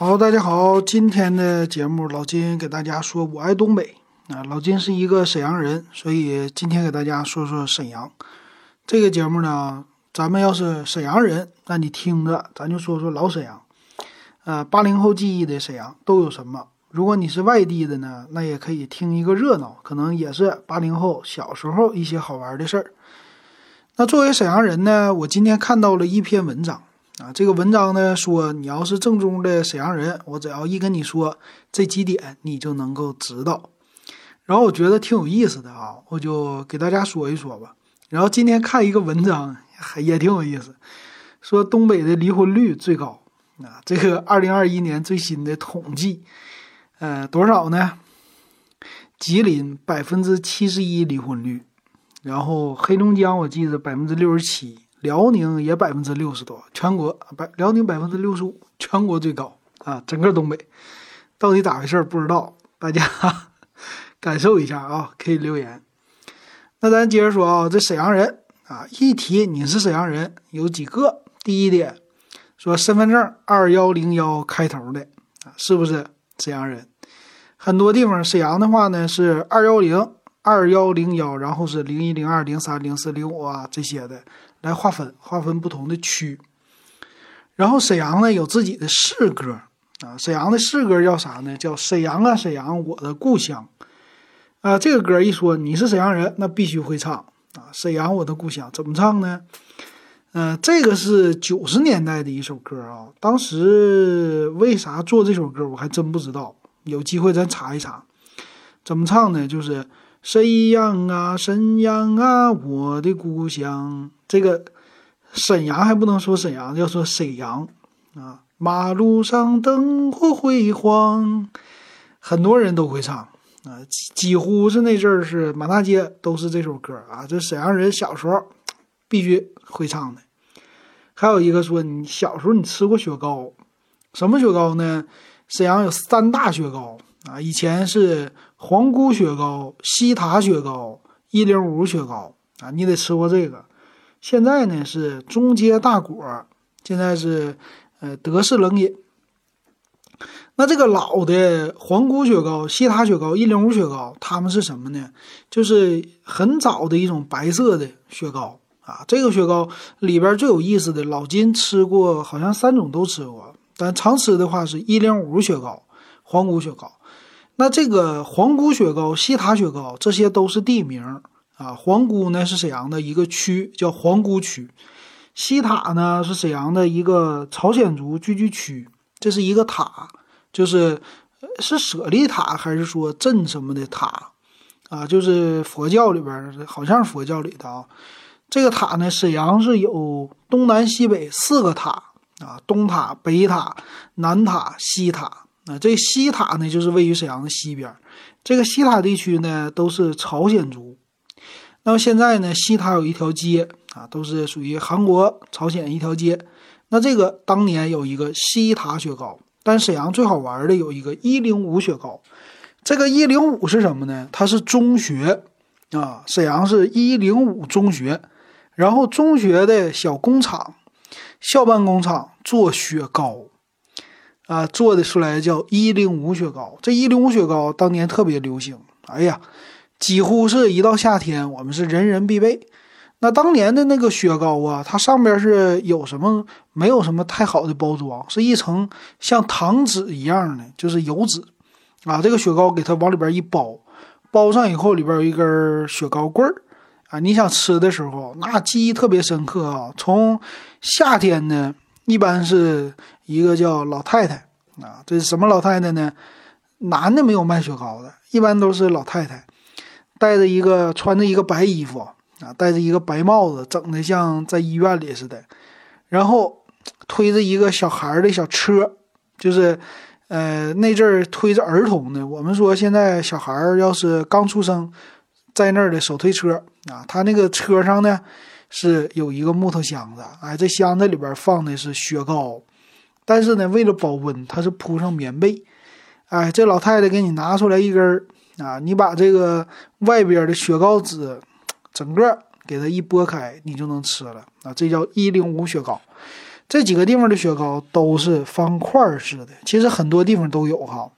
好，大家好，今天的节目老金给大家说，我爱东北啊。老金是一个沈阳人，所以今天给大家说说沈阳。这个节目呢，咱们要是沈阳人，那你听着，咱就说说老沈阳。呃，八零后记忆的沈阳都有什么？如果你是外地的呢，那也可以听一个热闹，可能也是八零后小时候一些好玩的事儿。那作为沈阳人呢，我今天看到了一篇文章。啊，这个文章呢说，你要是正宗的沈阳人，我只要一跟你说这几点，你就能够知道。然后我觉得挺有意思的啊，我就给大家说一说吧。然后今天看一个文章，还也挺有意思，说东北的离婚率最高啊，这个二零二一年最新的统计，呃，多少呢？吉林百分之七十一离婚率，然后黑龙江我记得百分之六十七。辽宁也百分之六十多，全国百辽宁百分之六十五，全国最高啊！整个东北到底咋回事不知道，大家 感受一下啊，可以留言。那咱接着说啊，这沈阳人啊，一提你是沈阳人，有几个？第一点，说身份证二幺零幺开头的啊，是不是沈阳人？很多地方沈阳的话呢是二幺零二幺零幺，然后是零一零二零三零四零五啊这些的。来划分划分不同的区，然后沈阳呢有自己的市歌啊，沈阳的市歌叫啥呢？叫沈阳啊沈阳我的故乡啊。这个歌一说你是沈阳人，那必须会唱啊。沈阳我的故乡怎么唱呢？嗯，这个是九十年代的一首歌啊。当时为啥做这首歌，我还真不知道。有机会咱查一查，怎么唱呢？就是。沈阳啊，沈阳啊，我的故乡。这个沈阳还不能说沈阳，要说沈阳啊。马路上灯火辉煌，很多人都会唱啊，几几乎是那阵儿是满大街都是这首歌啊。这沈阳人小时候必须会唱的。还有一个说，你小时候你吃过雪糕？什么雪糕呢？沈阳有三大雪糕啊，以前是。皇姑雪糕、西塔雪糕、一零五雪糕啊，你得吃过这个。现在呢是中街大果，现在是呃德式冷饮。那这个老的皇姑雪糕、西塔雪糕、一零五雪糕，它们是什么呢？就是很早的一种白色的雪糕啊。这个雪糕里边最有意思的，老金吃过，好像三种都吃过，但常吃的话是一零五雪糕、皇姑雪糕。那这个皇姑雪糕、西塔雪糕，这些都是地名啊。皇姑呢是沈阳的一个区，叫皇姑区；西塔呢是沈阳的一个朝鲜族聚居区，这是一个塔，就是是舍利塔还是说镇什么的塔啊？就是佛教里边，好像是佛教里的啊。这个塔呢，沈阳是有东南西北四个塔啊，东塔、北塔、南塔、西塔。啊，这西塔呢，就是位于沈阳的西边。这个西塔地区呢，都是朝鲜族。那么现在呢，西塔有一条街啊，都是属于韩国、朝鲜一条街。那这个当年有一个西塔雪糕，但沈阳最好玩的有一个一零五雪糕。这个一零五是什么呢？它是中学啊，沈阳是一零五中学，然后中学的小工厂、校办工厂做雪糕。啊，做的出来叫一零五雪糕。这一零五雪糕当年特别流行，哎呀，几乎是一到夏天，我们是人人必备。那当年的那个雪糕啊，它上边是有什么？没有什么太好的包装，是一层像糖纸一样的，就是油纸啊。这个雪糕给它往里边一包，包上以后里边有一根雪糕棍儿啊。你想吃的时候，那记忆特别深刻啊。从夏天呢。一般是一个叫老太太啊，这是什么老太太呢？男的没有卖雪糕的，一般都是老太太，戴着一个穿着一个白衣服啊，戴着一个白帽子，整的像在医院里似的，然后推着一个小孩的小车，就是呃那阵儿推着儿童的。我们说现在小孩要是刚出生，在那儿的手推车啊，他那个车上呢。是有一个木头箱子，哎，这箱子里边放的是雪糕，但是呢，为了保温，它是铺上棉被，哎，这老太太给你拿出来一根儿啊，你把这个外边的雪糕纸整个给它一剥开，你就能吃了啊，这叫一零五雪糕。这几个地方的雪糕都是方块式的，其实很多地方都有哈。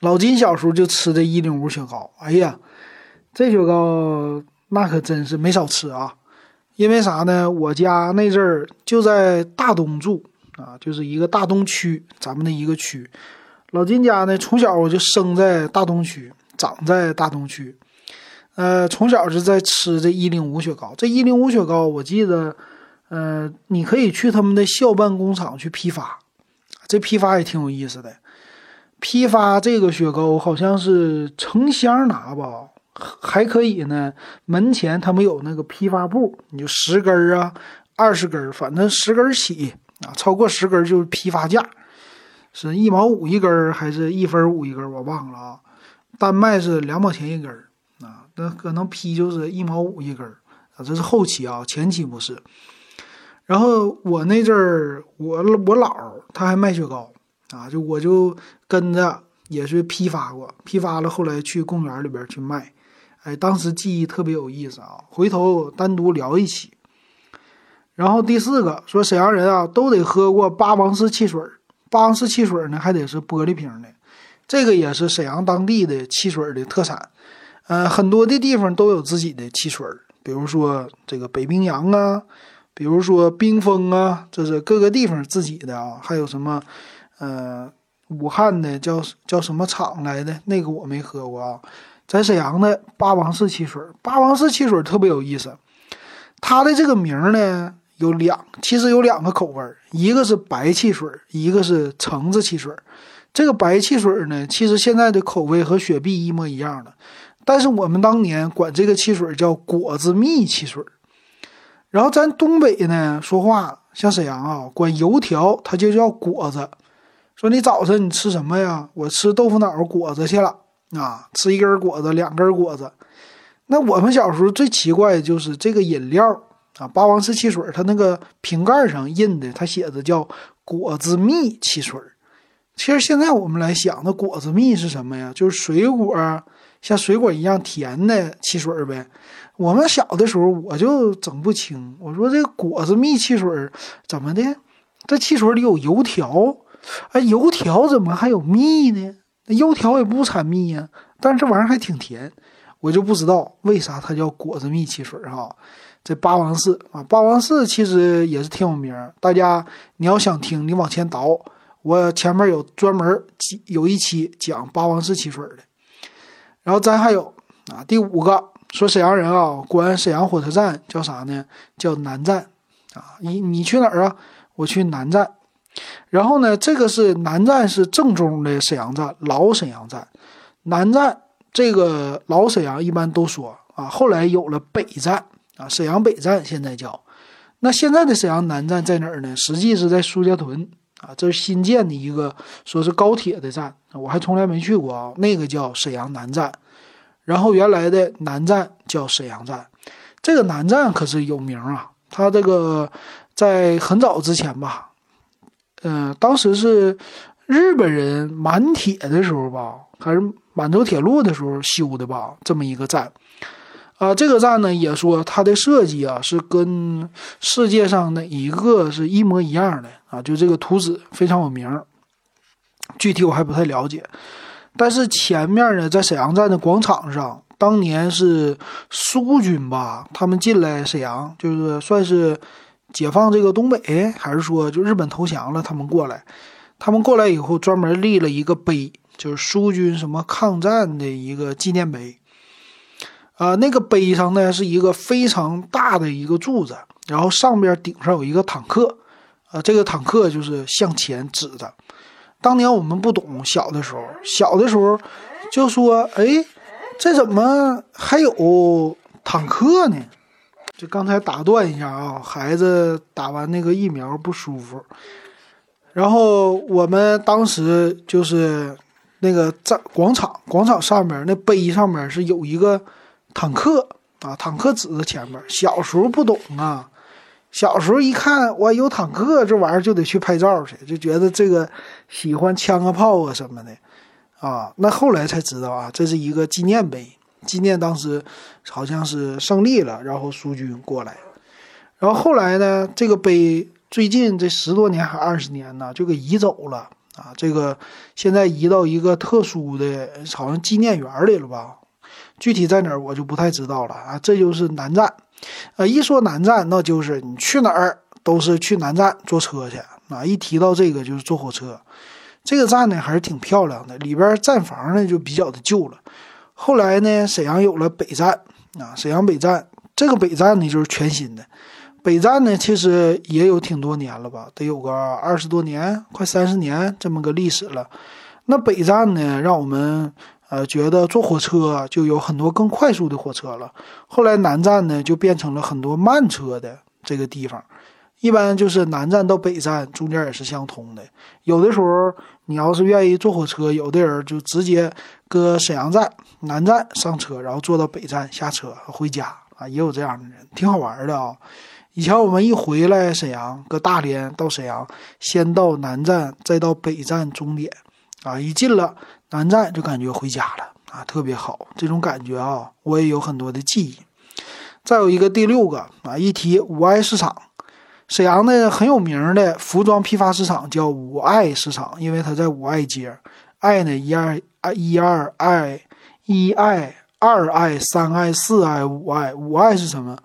老金小时候就吃的一零五雪糕，哎呀，这雪糕那可真是没少吃啊。因为啥呢？我家那阵儿就在大东住啊，就是一个大东区，咱们的一个区。老金家呢，从小我就生在大东区，长在大东区。呃，从小就在吃这一零五雪糕。这一零五雪糕，我记得，呃，你可以去他们的校办工厂去批发，这批发也挺有意思的。批发这个雪糕好像是成箱拿吧。还可以呢，门前他们有那个批发部，你就十根儿啊，二十根儿，反正十根儿起啊，超过十根就是批发价，是一毛五一根儿还是一分五一根儿，我忘了啊。单卖是两毛钱一根儿啊，那可能批就是一毛五一根儿啊，这是后期啊，前期不是。然后我那阵儿，我我姥儿他还卖雪糕啊，就我就跟着也是批发过，批发了，后来去公园里边去卖。哎，当时记忆特别有意思啊，回头单独聊一期。然后第四个说，沈阳人啊都得喝过八王寺汽水八王寺汽水呢还得是玻璃瓶的，这个也是沈阳当地的汽水的特产。呃，很多的地方都有自己的汽水比如说这个北冰洋啊，比如说冰峰啊，这是各个地方自己的啊。还有什么，呃，武汉的叫叫什么厂来的？那个我没喝过啊。在沈阳的八王寺汽水，八王寺汽水特别有意思。它的这个名呢有两，其实有两个口味一个是白汽水，一个是橙子汽水。这个白汽水呢，其实现在的口味和雪碧一模一样的，但是我们当年管这个汽水叫果子蜜汽水。然后咱东北呢说话，像沈阳啊，管油条它就叫果子。说你早晨你吃什么呀？我吃豆腐脑果子去了。啊，吃一根果子，两根果子。那我们小时候最奇怪的就是这个饮料啊，八王寺汽水，它那个瓶盖上印的，它写的叫果子蜜汽水。其实现在我们来想，那果子蜜是什么呀？就是水果，像水果一样甜的汽水呗。我们小的时候我就整不清，我说这果子蜜汽水怎么的？这汽水里有油条，哎，油条怎么还有蜜呢？那油条也不产蜜呀，但是这玩意儿还挺甜，我就不知道为啥它叫果子蜜汽水哈。这八王寺啊，八王寺其实也是挺有名大家你要想听，你往前倒，我前面有专门有一期讲八王寺汽水的。然后咱还有啊，第五个说沈阳人啊，管沈阳火车站叫啥呢？叫南站啊。你你去哪儿啊？我去南站。然后呢，这个是南站，是正宗的沈阳站，老沈阳站。南站这个老沈阳一般都说啊，后来有了北站啊，沈阳北站现在叫。那现在的沈阳南站在哪儿呢？实际是在苏家屯啊，这是新建的一个说是高铁的站，我还从来没去过啊。那个叫沈阳南站，然后原来的南站叫沈阳站。这个南站可是有名啊，它这个在很早之前吧。嗯，当时是日本人满铁的时候吧，还是满洲铁路的时候修的吧？这么一个站，啊，这个站呢也说它的设计啊是跟世界上哪一个是一模一样的啊？就这个图纸非常有名，具体我还不太了解。但是前面呢，在沈阳站的广场上，当年是苏军吧，他们进来沈阳，就是算是。解放这个东北，还是说就日本投降了，他们过来，他们过来以后专门立了一个碑，就是苏军什么抗战的一个纪念碑。啊，那个碑上呢是一个非常大的一个柱子，然后上边顶上有一个坦克，啊，这个坦克就是向前指的。当年我们不懂，小的时候，小的时候就说，哎，这怎么还有坦克呢？就刚才打断一下啊，孩子打完那个疫苗不舒服，然后我们当时就是那个在广场，广场上面那碑上面是有一个坦克啊，坦克指着前面。小时候不懂啊，小时候一看我有坦克这玩意儿就得去拍照去，就觉得这个喜欢枪啊炮啊什么的啊。那后来才知道啊，这是一个纪念碑。纪念当时好像是胜利了，然后苏军过来，然后后来呢，这个碑最近这十多年还二十年呢，就给移走了啊。这个现在移到一个特殊的，好像纪念园里了吧？具体在哪儿我就不太知道了啊。这就是南站，呃，一说南站，那就是你去哪儿都是去南站坐车去啊。一提到这个就是坐火车。这个站呢还是挺漂亮的，里边站房呢就比较的旧了。后来呢，沈阳有了北站啊，沈阳北站这个北站呢就是全新的。北站呢其实也有挺多年了吧，得有个二十多年，快三十年这么个历史了。那北站呢，让我们呃觉得坐火车就有很多更快速的火车了。后来南站呢就变成了很多慢车的这个地方。一般就是南站到北站中间也是相通的。有的时候你要是愿意坐火车，有的人就直接搁沈阳站南站上车，然后坐到北站下车回家啊，也有这样的人，挺好玩的啊。以前我们一回来沈阳，搁大连到沈阳，先到南站，再到北站终点啊，一进了南站就感觉回家了啊，特别好，这种感觉啊，我也有很多的记忆。再有一个第六个啊，一提五爱市场。沈阳的很有名的服装批发市场叫五爱市场，因为它在五爱街。爱呢，一二一二爱，一爱二爱三爱四爱五爱，五爱是什么？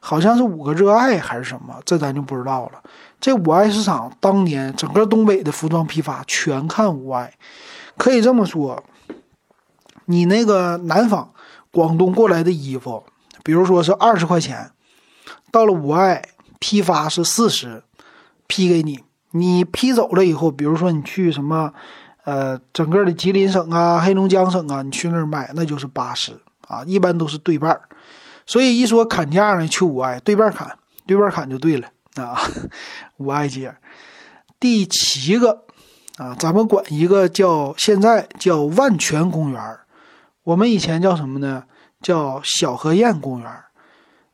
好像是五个热爱还是什么？这咱就不知道了。这五爱市场当年整个东北的服装批发全看五爱，可以这么？说。你那个南方广东过来的衣服，比如说是二十块钱，到了五爱。批发是四十，批给你，你批走了以后，比如说你去什么，呃，整个的吉林省啊、黑龙江省啊，你去那儿卖，那就是八十啊，一般都是对半儿。所以一说砍价呢，去五爱对半砍，对半砍就对了啊。五爱街第七个啊，咱们管一个叫现在叫万泉公园我们以前叫什么呢？叫小河堰公园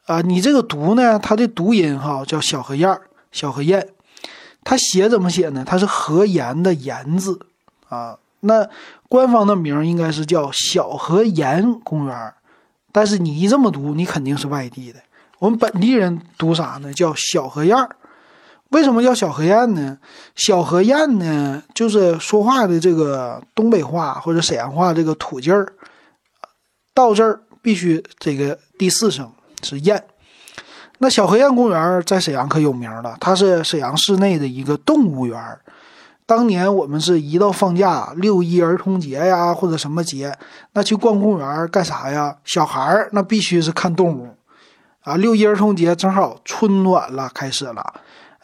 啊，你这个读呢？它的读音哈叫小河燕小河燕，它写怎么写呢？它是河沿的沿字啊。那官方的名应该是叫小河沿公园但是你一这么读，你肯定是外地的。我们本地人读啥呢？叫小河燕为什么叫小河燕呢？小河燕呢，就是说话的这个东北话或者沈阳话这个土劲儿，到这儿必须这个第四声。是燕，那小河堰公园在沈阳可有名了。它是沈阳市内的一个动物园。当年我们是一到放假，六一儿童节呀，或者什么节，那去逛公园干啥呀？小孩儿那必须是看动物啊。六一儿童节正好春暖了，开始了，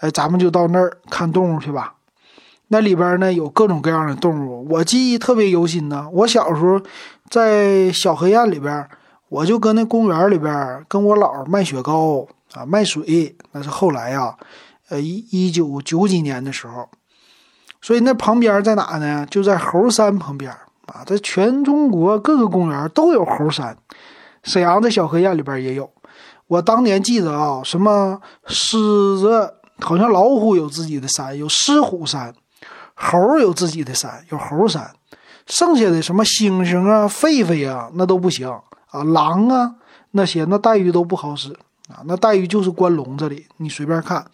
哎，咱们就到那儿看动物去吧。那里边呢有各种各样的动物，我记忆特别犹新呢。我小时候在小河堰里边。我就搁那公园里边跟我姥卖雪糕啊，卖水，那是后来呀，呃，一一九九几年的时候，所以那旁边在哪呢？就在猴山旁边啊，在全中国各个公园都有猴山，沈阳的小河堰里边也有。我当年记得啊，什么狮子，好像老虎有自己的山，有狮虎山；猴有自己的山，有猴山。剩下的什么猩猩啊、狒狒啊，那都不行。啊，狼啊，那些那待遇都不好使啊，那待遇就是关笼子里，你随便看。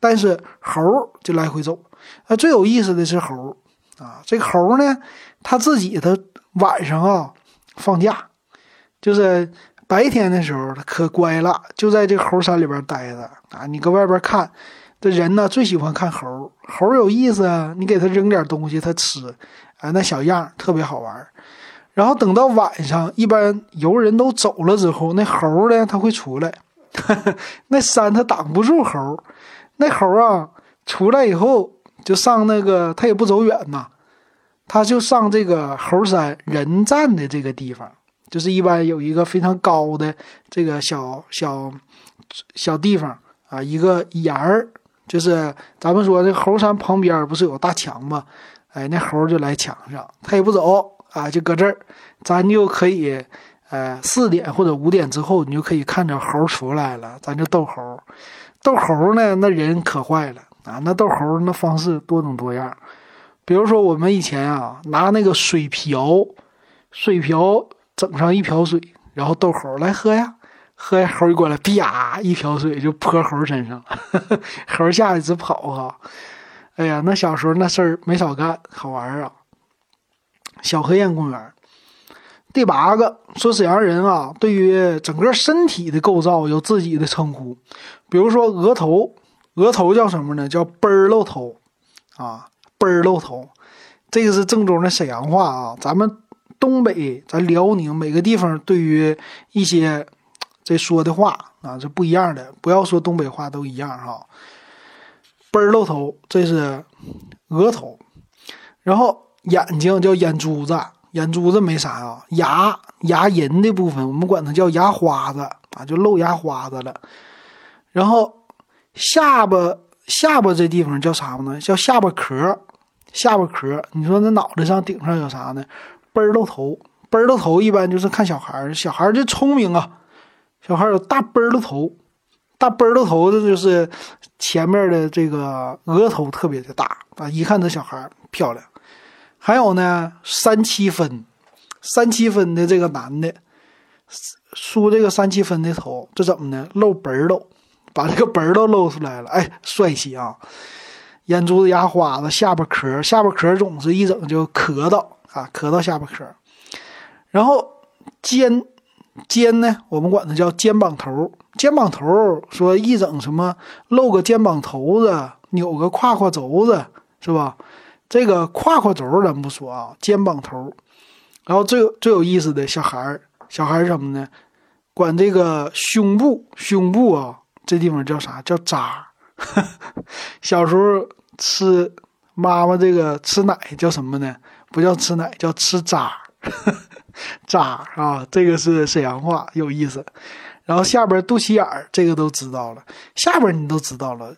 但是猴就来回走，啊，最有意思的是猴啊，这个猴呢，它自己它晚上啊放假，就是白天的时候它可乖了，就在这个猴山里边待着啊。你搁外边看，这人呢最喜欢看猴，猴有意思啊，你给他扔点东西他吃，啊，那小样特别好玩。然后等到晚上，一般游人都走了之后，那猴呢，它会出来。那山它挡不住猴，那猴啊出来以后就上那个，它也不走远呐，它就上这个猴山人站的这个地方，就是一般有一个非常高的这个小小小地方啊，一个檐儿，就是咱们说这猴山旁边不是有大墙吗？哎，那猴就来墙上，它也不走。啊，就搁这儿，咱就可以，呃，四点或者五点之后，你就可以看着猴出来了，咱就逗猴。逗猴呢，那人可坏了啊！那逗猴那方式多种多样，比如说我们以前啊，拿那个水瓢，水瓢整上一瓢水，然后逗猴来喝呀，喝猴一过来，啪一瓢水就泼猴身上了，猴吓得直跑哈。哎呀，那小时候那事儿没少干，好玩啊。小河堰公园，第八个说沈阳人啊，对于整个身体的构造有自己的称呼，比如说额头，额头叫什么呢？叫奔儿露头啊，奔儿露头，这个是正宗的沈阳话啊。咱们东北、咱辽宁每个地方对于一些这说的话啊是不一样的，不要说东北话都一样哈。奔儿露头，这是额头，然后。眼睛叫眼珠子，眼珠子没啥啊。牙牙龈的部分，我们管它叫牙花子啊，就露牙花子了。然后下巴下巴这地方叫啥呢？叫下巴壳，下巴壳。你说那脑袋上顶上有啥呢？奔儿露头，奔儿露头一般就是看小孩儿，小孩儿就聪明啊。小孩有大奔儿露头，大奔儿露头的就是前面的这个额头特别的大啊，一看这小孩儿漂亮。还有呢，三七分，三七分的这个男的梳这个三七分的头，这怎么呢？露本儿都，把这个本儿都露出来了，哎，帅气啊！眼珠子、牙花子、下巴壳，下巴壳总是一整就磕到啊，磕到下巴壳。然后肩肩呢，我们管它叫肩膀头，肩膀头说一整什么露个肩膀头子，扭个胯胯轴子，是吧？这个胯胯轴咱不说啊，肩膀头，然后最最有意思的小孩儿，小孩儿什么呢？管这个胸部，胸部啊，这地方叫啥？叫渣。小时候吃妈妈这个吃奶叫什么呢？不叫吃奶，叫吃渣。渣啊，这个是沈阳话，有意思。然后下边肚脐眼儿，这个都知道了。下边你都知道了，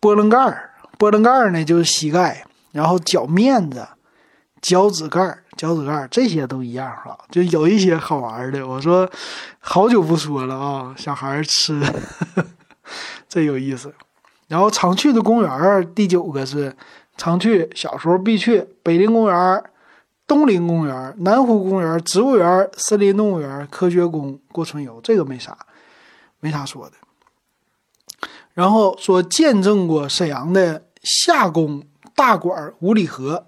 波棱盖儿，波棱盖儿呢就是膝盖。然后脚面子、脚趾盖、脚趾盖这些都一样哈，就有一些好玩的。我说好久不说了啊，小孩吃，这有意思。然后常去的公园第九个是常去，小时候必去北陵公园、东陵公园、南湖公园、植物园、森林动物园、科学宫过春游，这个没啥，没啥说的。然后说见证过沈阳的夏宫。大馆五里河，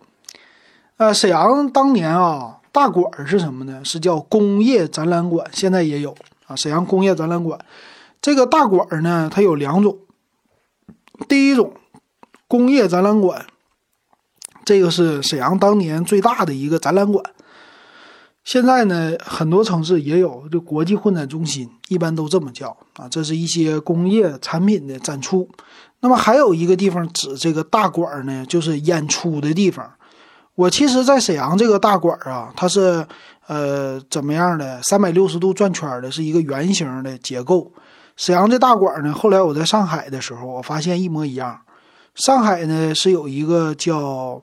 呃，沈阳当年啊，大馆是什么呢？是叫工业展览馆，现在也有啊。沈阳工业展览馆，这个大馆呢，它有两种。第一种工业展览馆，这个是沈阳当年最大的一个展览馆。现在呢，很多城市也有，就国际会展中心，一般都这么叫啊。这是一些工业产品的展出。那么还有一个地方指这个大馆呢，就是演出的地方。我其实，在沈阳这个大馆啊，它是呃怎么样的？三百六十度转圈的，是一个圆形的结构。沈阳这大馆呢，后来我在上海的时候，我发现一模一样。上海呢是有一个叫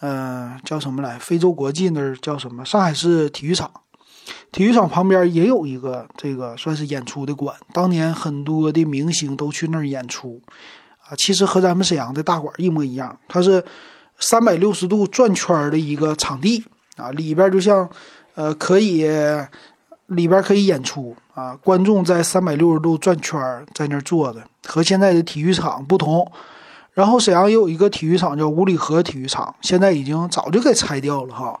嗯叫什么来？非洲国际那儿叫什么？上海市体育场，体育场旁边也有一个这个算是演出的馆。当年很多的明星都去那儿演出。啊，其实和咱们沈阳的大馆一模一样，它是三百六十度转圈的一个场地啊，里边就像，呃，可以里边可以演出啊，观众在三百六十度转圈在那儿坐着，和现在的体育场不同。然后沈阳也有一个体育场叫五里河体育场，现在已经早就给拆掉了哈。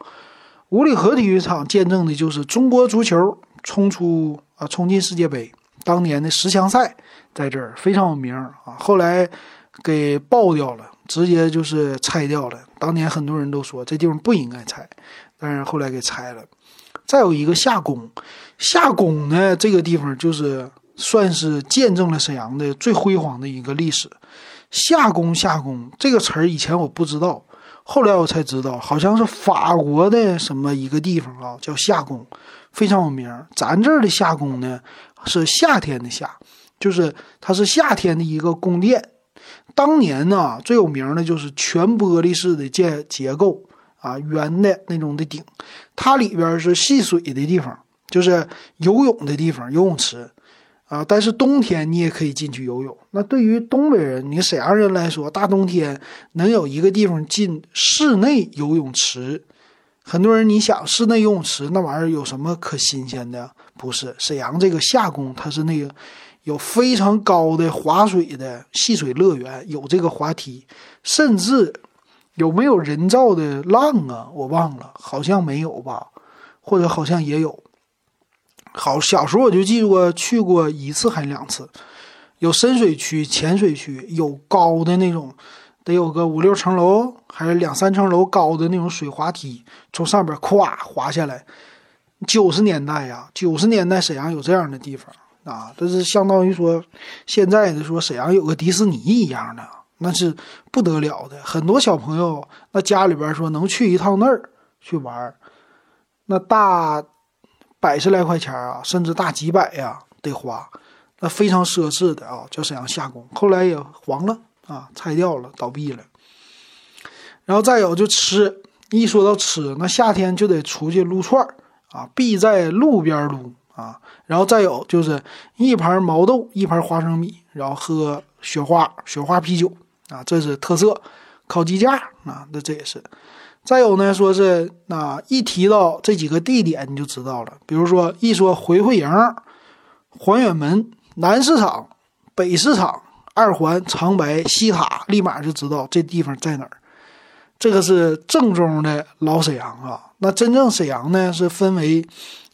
五里河体育场见证的就是中国足球冲出啊，冲进世界杯当年的十强赛。在这儿非常有名啊，后来给爆掉了，直接就是拆掉了。当年很多人都说这地方不应该拆，但是后来给拆了。再有一个夏宫，夏宫呢这个地方就是算是见证了沈阳的最辉煌的一个历史。夏宫，夏宫这个词儿以前我不知道，后来我才知道，好像是法国的什么一个地方啊，叫夏宫，非常有名。咱这儿的夏宫呢是夏天的夏。就是它是夏天的一个宫殿，当年呢最有名的就是全玻璃式的建结构啊，圆的那种的顶，它里边是戏水的地方，就是游泳的地方，游泳池啊。但是冬天你也可以进去游泳。那对于东北人，你沈阳人来说，大冬天能有一个地方进室内游泳池很多人你想室内游泳池那玩意儿有什么可新鲜的？不是，沈阳这个夏宫它是那个有非常高的滑水的戏水乐园，有这个滑梯，甚至有没有人造的浪啊？我忘了，好像没有吧，或者好像也有。好，小时候我就记住过去过一次还是两次，有深水区、浅水区，有高的那种。得有个五六层楼，还是两三层楼高的那种水滑梯，从上边咵滑下来。九十年代呀，九十年代沈阳有这样的地方啊，这是相当于说现在的说沈阳有个迪士尼一样的，那是不得了的。很多小朋友那家里边说能去一趟那儿去玩，那大百十来块钱啊，甚至大几百呀得花，那非常奢侈的啊，叫沈阳夏宫，后来也黄了。啊，拆掉了，倒闭了。然后再有就吃，一说到吃，那夏天就得出去撸串儿啊，必在路边撸啊。然后再有就是一盘毛豆，一盘花生米，然后喝雪花雪花啤酒啊，这是特色。烤鸡架啊，那这也是。再有呢，说是那一提到这几个地点，你就知道了。比如说一说回回营、环远门、南市场、北市场。二环、长白、西塔，立马就知道这地方在哪儿。这个是正宗的老沈阳啊。那真正沈阳呢，是分为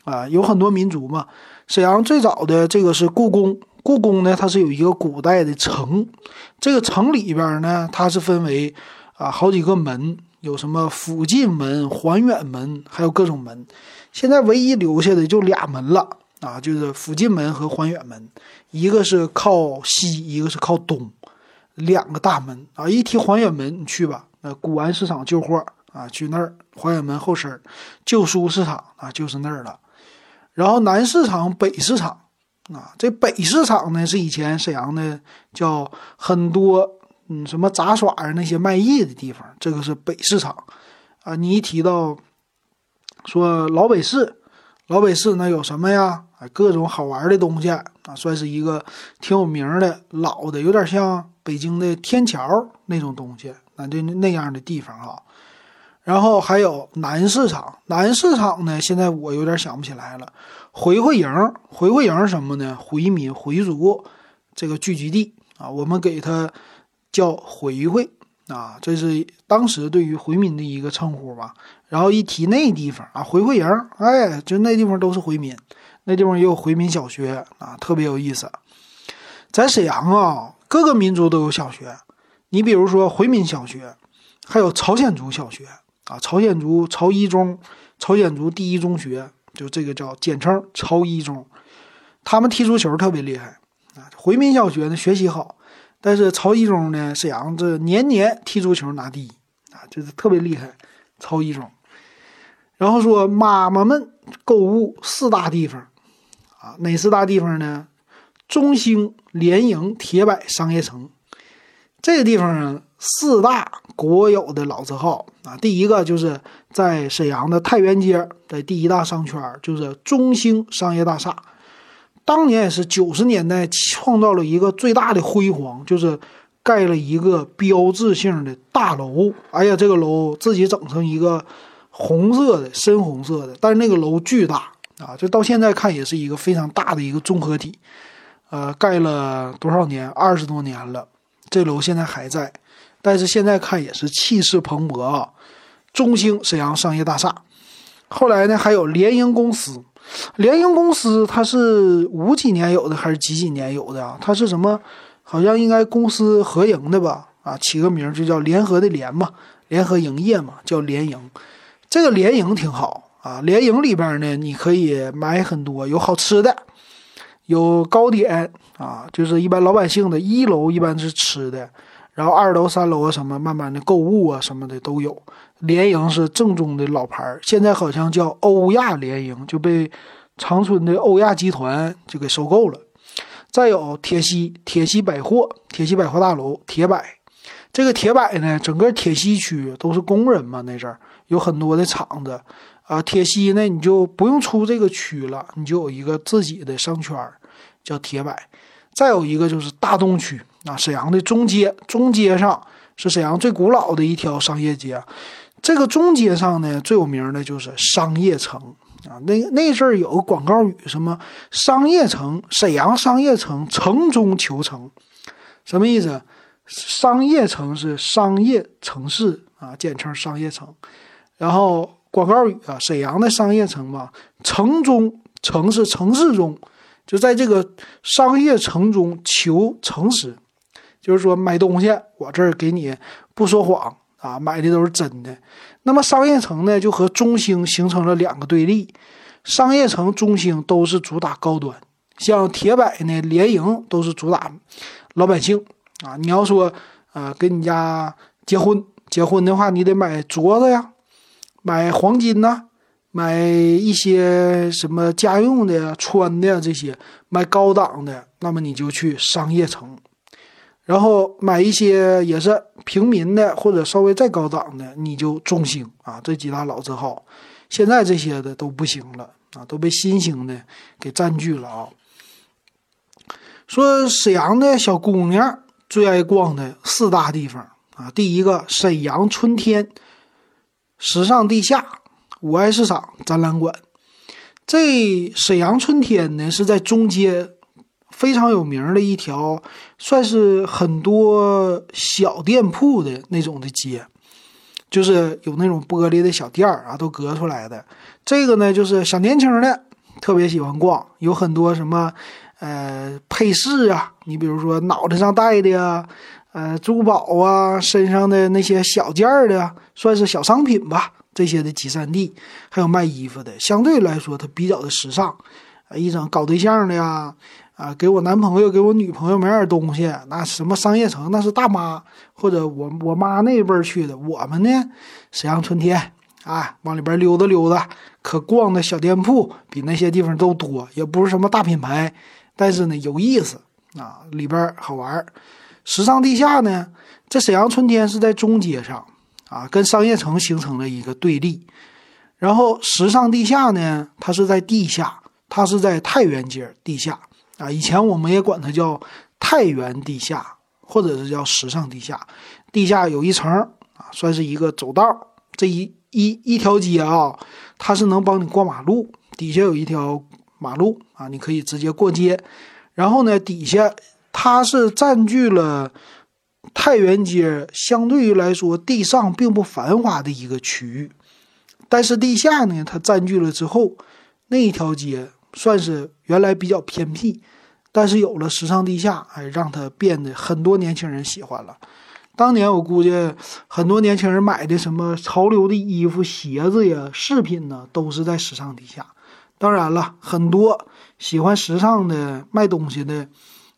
啊，有很多民族嘛。沈阳最早的这个是故宫，故宫呢，它是有一个古代的城。这个城里边呢，它是分为啊好几个门，有什么辅进门、环远门，还有各种门。现在唯一留下的就俩门了。啊，就是辅进门和环远门，一个是靠西，一个是靠东，两个大门啊。一提环远门，你去吧，呃，古玩市场旧货啊，去那儿。环远门后身旧书市场啊，就是那儿了。然后南市场、北市场啊，这北市场呢是以前沈阳的叫很多嗯什么杂耍啊那些卖艺的地方，这个是北市场啊。你一提到说老北市。老北市那有什么呀？哎，各种好玩的东西啊，算是一个挺有名的老的，有点像北京的天桥那种东西，那就那样的地方啊。然后还有南市场，南市场呢，现在我有点想不起来了。回回营，回回营什么呢？回民回族这个聚集地啊，我们给它叫回回。啊，这是当时对于回民的一个称呼吧。然后一提那地方啊，回回营，哎，就那地方都是回民，那地方也有回民小学啊，特别有意思。在沈阳啊，各个民族都有小学。你比如说回民小学，还有朝鲜族小学啊，朝鲜族朝一中，朝鲜族第一中学，就这个叫简称朝一中。他们踢足球特别厉害啊。回民小学呢，学习好。但是曹一中呢，沈阳这年年踢足球拿第一啊，就是特别厉害。曹一中，然后说妈妈们购物四大地方啊，哪四大地方呢？中兴、联营、铁柏商业城。这个地方呢，四大国有的老字号啊，第一个就是在沈阳的太原街的第一大商圈，就是中兴商业大厦。当年也是九十年代创造了一个最大的辉煌，就是盖了一个标志性的大楼。哎呀，这个楼自己整成一个红色的、深红色的，但是那个楼巨大啊！就到现在看也是一个非常大的一个综合体。呃，盖了多少年？二十多年了，这楼现在还在，但是现在看也是气势蓬勃啊！中兴沈阳商业大厦，后来呢还有联营公司。联营公司它是五几年有的还是几几年有的啊？它是什么？好像应该公司合营的吧？啊，起个名就叫联合的联嘛，联合营业嘛，叫联营。这个联营挺好啊，联营里边呢，你可以买很多，有好吃的，有糕点啊，就是一般老百姓的一楼一般是吃的，然后二楼、三楼啊什么，慢慢的购物啊什么的都有。联营是正宗的老牌儿，现在好像叫欧亚联营，就被长春的欧亚集团就给收购了。再有铁西，铁西百货，铁西百货大楼，铁百。这个铁百呢，整个铁西区都是工人嘛，那阵儿有很多的厂子啊。铁西呢，你就不用出这个区了，你就有一个自己的商圈，叫铁百。再有一个就是大东区啊，沈阳的中街，中街上是沈阳最古老的一条商业街。这个中街上呢，最有名的就是商业城啊。那那阵儿有个广告语，什么“商业城，沈阳商业城，城中求成”，什么意思？商业城是商业城市啊，简称商业城。然后广告语啊，沈阳的商业城嘛，城中城是城市中，就在这个商业城中求诚实，就是说买东西我这儿给你不说谎啊，买的都是真的。那么商业城呢，就和中兴形成了两个对立。商业城、中兴都是主打高端，像铁百呢、联营都是主打老百姓啊。你要说呃跟你家结婚结婚的话，你得买镯子呀。买黄金呐，买一些什么家用的、穿的这些，买高档的，那么你就去商业城；然后买一些也是平民的或者稍微再高档的，你就中兴啊，这几大老字号。现在这些的都不行了啊，都被新兴的给占据了啊。说沈阳的小姑娘最爱逛的四大地方啊，第一个沈阳春天。时尚地下、五爱市场、展览馆，这沈阳春天呢是在中街，非常有名的一条，算是很多小店铺的那种的街，就是有那种玻璃的小店儿啊，都隔出来的。这个呢，就是小年轻的特别喜欢逛，有很多什么呃配饰啊，你比如说脑袋上戴的呀。呃，珠宝啊，身上的那些小件儿的，算是小商品吧。这些的集散地，还有卖衣服的，相对来说它比较的时尚。啊，一整搞对象的呀，啊，给我男朋友、给我女朋友买点东西，那什么商业城，那是大妈或者我我妈那辈儿去的。我们呢，沈阳春天啊，往里边溜达溜达，可逛的小店铺比那些地方都多，也不是什么大品牌，但是呢有意思啊，里边好玩。时尚地下呢，在沈阳春天是在中街上，啊，跟商业城形成了一个对立。然后时尚地下呢，它是在地下，它是在太原街地下啊。以前我们也管它叫太原地下，或者是叫时尚地下。地下有一层啊，算是一个走道，这一一一条街啊，它是能帮你过马路，底下有一条马路啊，你可以直接过街。然后呢，底下。它是占据了太原街相对于来说地上并不繁华的一个区域，但是地下呢，它占据了之后，那一条街算是原来比较偏僻，但是有了时尚地下，哎，让它变得很多年轻人喜欢了。当年我估计很多年轻人买的什么潮流的衣服、鞋子呀、饰品呢，都是在时尚地下。当然了，很多喜欢时尚的卖东西的。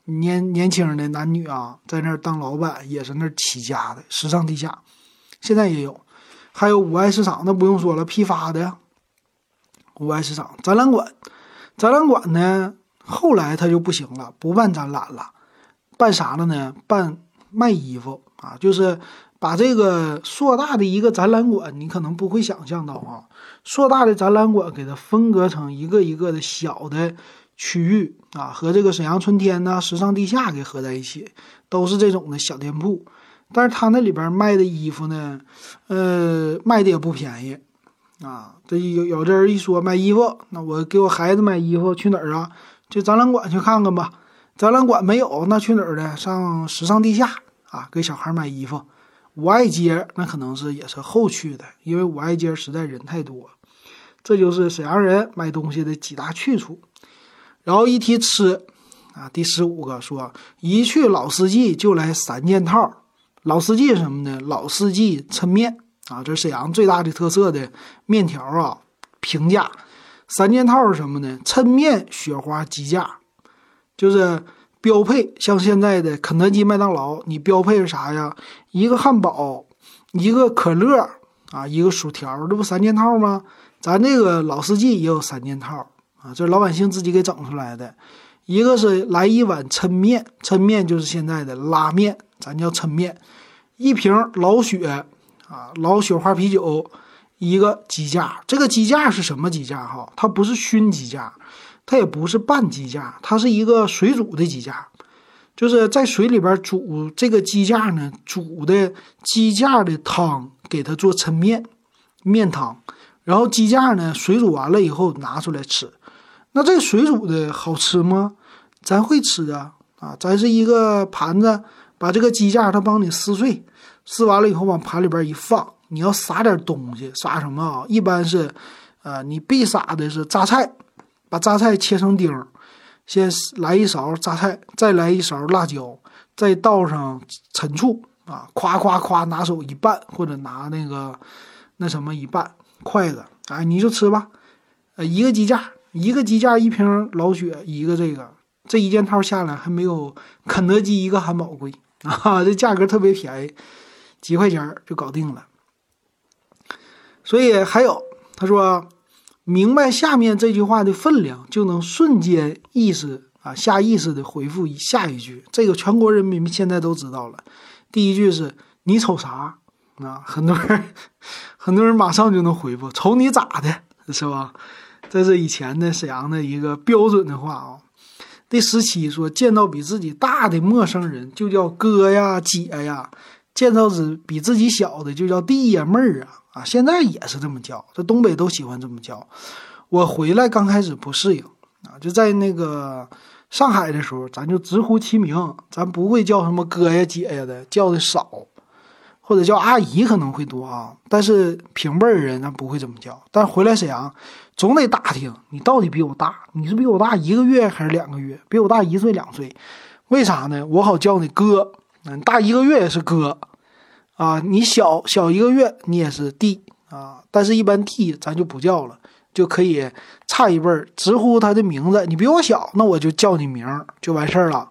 年年轻的男女啊，在那儿当老板也是那儿起家的，时尚地下，现在也有，还有五爱市场，那不用说了，批发的。五爱市场展览馆，展览馆呢，后来它就不行了，不办展览了，办啥了呢？办卖衣服啊，就是把这个硕大的一个展览馆，你可能不会想象到啊，硕大的展览馆给它分割成一个一个的小的。区域啊，和这个沈阳春天呐、时尚地下给合在一起，都是这种的小店铺。但是他那里边卖的衣服呢，呃，卖的也不便宜啊。这有有的人一说买衣服，那我给我孩子买衣服去哪儿啊？去展览馆去看看吧。展览馆没有，那去哪儿呢？上时尚地下啊，给小孩买衣服。五爱街那可能是也是后去的，因为五爱街实在人太多。这就是沈阳人买东西的几大去处。然后一提吃，啊，第十五个说一去老四季就来三件套。老四季是什么呢？老四季抻面啊，这是沈阳最大的特色的面条啊。平价三件套是什么呢？抻面、雪花、鸡架，就是标配。像现在的肯德基、麦当劳，你标配是啥呀？一个汉堡，一个可乐啊，一个薯条，这不三件套吗？咱这个老四季也有三件套。啊，这老百姓自己给整出来的，一个是来一碗抻面，抻面就是现在的拉面，咱叫抻面，一瓶老雪啊，老雪花啤酒，一个鸡架，这个鸡架是什么鸡架哈？它不是熏鸡架，它也不是拌鸡架，它是一个水煮的鸡架。就是在水里边煮这个鸡架呢，煮的鸡架的汤，给它做抻面面汤，然后鸡架呢水煮完了以后拿出来吃。那这水煮的好吃吗？咱会吃啊啊！咱是一个盘子，把这个鸡架它帮你撕碎，撕完了以后往盘里边一放。你要撒点东西，撒什么啊？一般是，呃，你必撒的是榨菜，把榨菜切成丁儿。先来一勺榨菜，再来一勺辣椒，再倒上陈醋啊，夸夸夸，拿手一拌，或者拿那个那什么一拌筷子，哎，你就吃吧。呃，一个鸡架，一个鸡架一瓶老雪，一个这个，这一件套下来还没有肯德基一个汉堡贵 啊，这价格特别便宜，几块钱就搞定了。所以还有，他说。明白下面这句话的分量，就能瞬间意识啊，下意识的回复下一句。这个全国人民现在都知道了。第一句是你瞅啥啊？很多人很多人马上就能回复，瞅你咋的，是吧？这是以前的沈阳的一个标准的话啊。第十七说，见到比自己大的陌生人就叫哥呀、姐呀；见到是比自己小的就叫弟呀、妹儿啊。啊，现在也是这么叫，这东北都喜欢这么叫。我回来刚开始不适应啊，就在那个上海的时候，咱就直呼其名，咱不会叫什么哥呀、姐呀的，叫的少，或者叫阿姨可能会多啊。但是平辈儿人咱不会这么叫。但回来沈阳，总得打听你到底比我大，你是比我大一个月还是两个月？比我大一岁两岁？为啥呢？我好叫你哥，嗯，大一个月也是哥。啊，你小小一个月，你也是弟啊，但是一般弟咱就不叫了，就可以差一辈儿直呼他的名字。你比我小，那我就叫你名儿就完事儿了。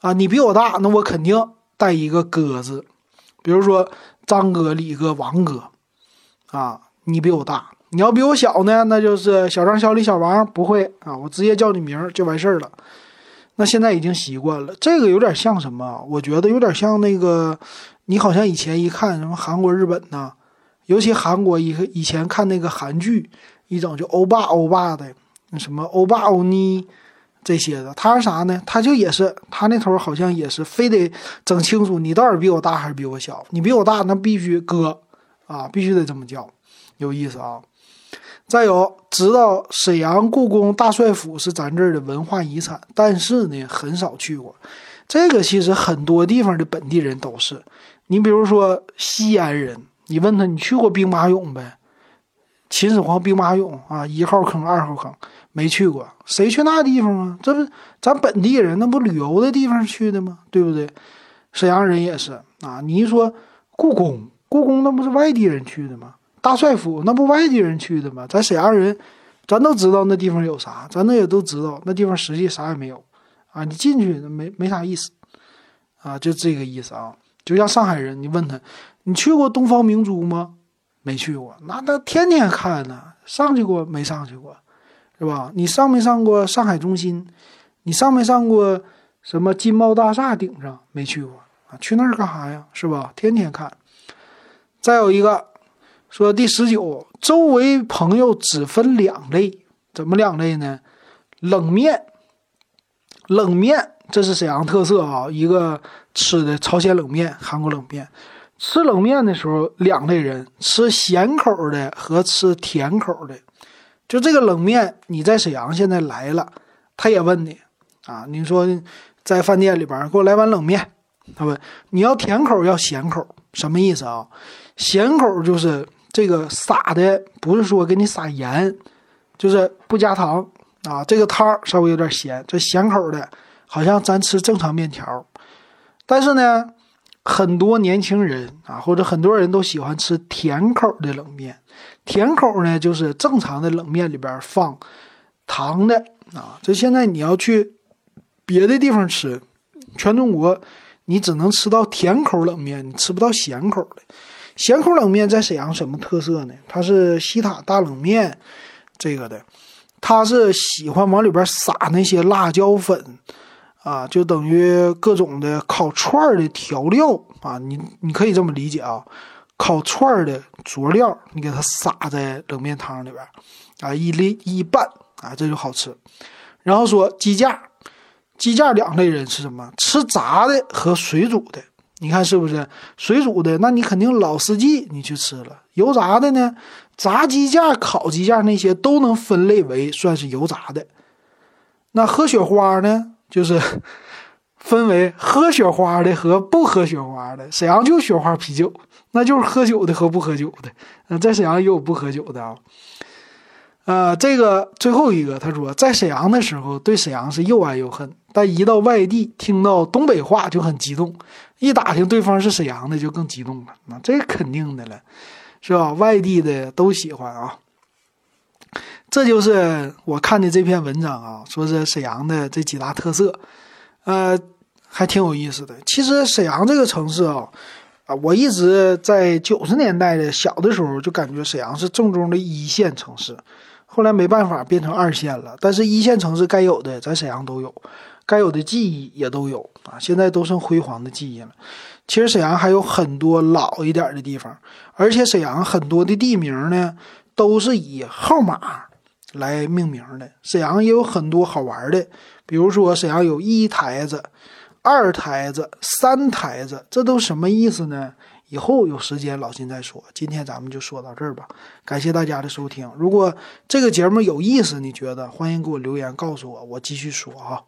啊，你比我大，那我肯定带一个哥字，比如说张哥、李哥、王哥。啊，你比我大，你要比我小呢，那就是小张、小李、小王，不会啊，我直接叫你名儿就完事儿了。那现在已经习惯了，这个有点像什么？我觉得有点像那个。你好像以前一看什么韩国、日本呐，尤其韩国一个以前看那个韩剧，一整就欧巴欧巴的，那什么欧巴欧尼这些的，他是啥呢？他就也是他那头好像也是非得整清楚你到底比我大还是比我小。你比我大，那必须哥啊，必须得这么叫，有意思啊。再有，知道沈阳故宫大帅府是咱这儿的文化遗产，但是呢，很少去过。这个其实很多地方的本地人都是。你比如说西安人，你问他你去过兵马俑呗？秦始皇兵马俑啊，一号坑、二号坑，没去过，谁去那地方啊？这不咱本地人，那不旅游的地方去的吗？对不对？沈阳人也是啊。你一说故宫，故宫那不是外地人去的吗？大帅府那不外地人去的吗？咱沈阳人，咱都知道那地方有啥，咱那也都知道那地方实际啥也没有啊。你进去没没啥意思啊，就这个意思啊。就像上海人，你问他，你去过东方明珠吗？没去过，那他天天看呢。上去过没上去过，是吧？你上没上过上海中心？你上没上过什么金茂大厦顶上？没去过啊？去那儿干啥呀？是吧？天天看。再有一个说第十九，周围朋友只分两类，怎么两类呢？冷面，冷面。这是沈阳特色啊，一个吃的朝鲜冷面、韩国冷面。吃冷面的时候，两类人：吃咸口的和吃甜口的。就这个冷面，你在沈阳现在来了，他也问你啊，你说在饭店里边给我来碗冷面，他问你要甜口要咸口，什么意思啊？咸口就是这个撒的不是说给你撒盐，就是不加糖啊，这个汤稍微有点咸。这咸口的。好像咱吃正常面条，但是呢，很多年轻人啊，或者很多人都喜欢吃甜口的冷面。甜口呢，就是正常的冷面里边放糖的啊。这现在你要去别的地方吃，全中国你只能吃到甜口冷面，你吃不到咸口的。咸口冷面在沈阳什么特色呢？它是西塔大冷面这个的，它是喜欢往里边撒那些辣椒粉。啊，就等于各种的烤串的调料啊，你你可以这么理解啊，烤串的佐料，你给它撒在冷面汤里边，啊，一淋一拌啊，这就好吃。然后说鸡架，鸡架两类人是什么？吃炸的和水煮的。你看是不是？水煮的，那你肯定老司机，你去吃了。油炸的呢？炸鸡架、烤鸡架那些都能分类为算是油炸的。那喝雪花呢？就是 分为喝雪花的和不喝雪花的。沈阳就雪花啤酒，那就是喝酒的和不喝酒的。那在沈阳也有不喝酒的啊。呃，这个最后一个，他说在沈阳的时候对沈阳是又爱又恨，但一到外地听到东北话就很激动，一打听对方是沈阳的就更激动了。那这肯定的了，是吧？外地的都喜欢啊。这就是我看的这篇文章啊，说是沈阳的这几大特色，呃，还挺有意思的。其实沈阳这个城市啊，啊，我一直在九十年代的小的时候就感觉沈阳是正宗的一线城市。后来没办法变成二线了，但是一线城市该有的在沈阳都有，该有的记忆也都有啊，现在都剩辉煌的记忆了。其实沈阳还有很多老一点的地方，而且沈阳很多的地名呢都是以号码来命名的。沈阳也有很多好玩的，比如说沈阳有一台子、二台子、三台子，这都什么意思呢？以后有时间老金再说，今天咱们就说到这儿吧。感谢大家的收听，如果这个节目有意思，你觉得欢迎给我留言告诉我，我继续说啊。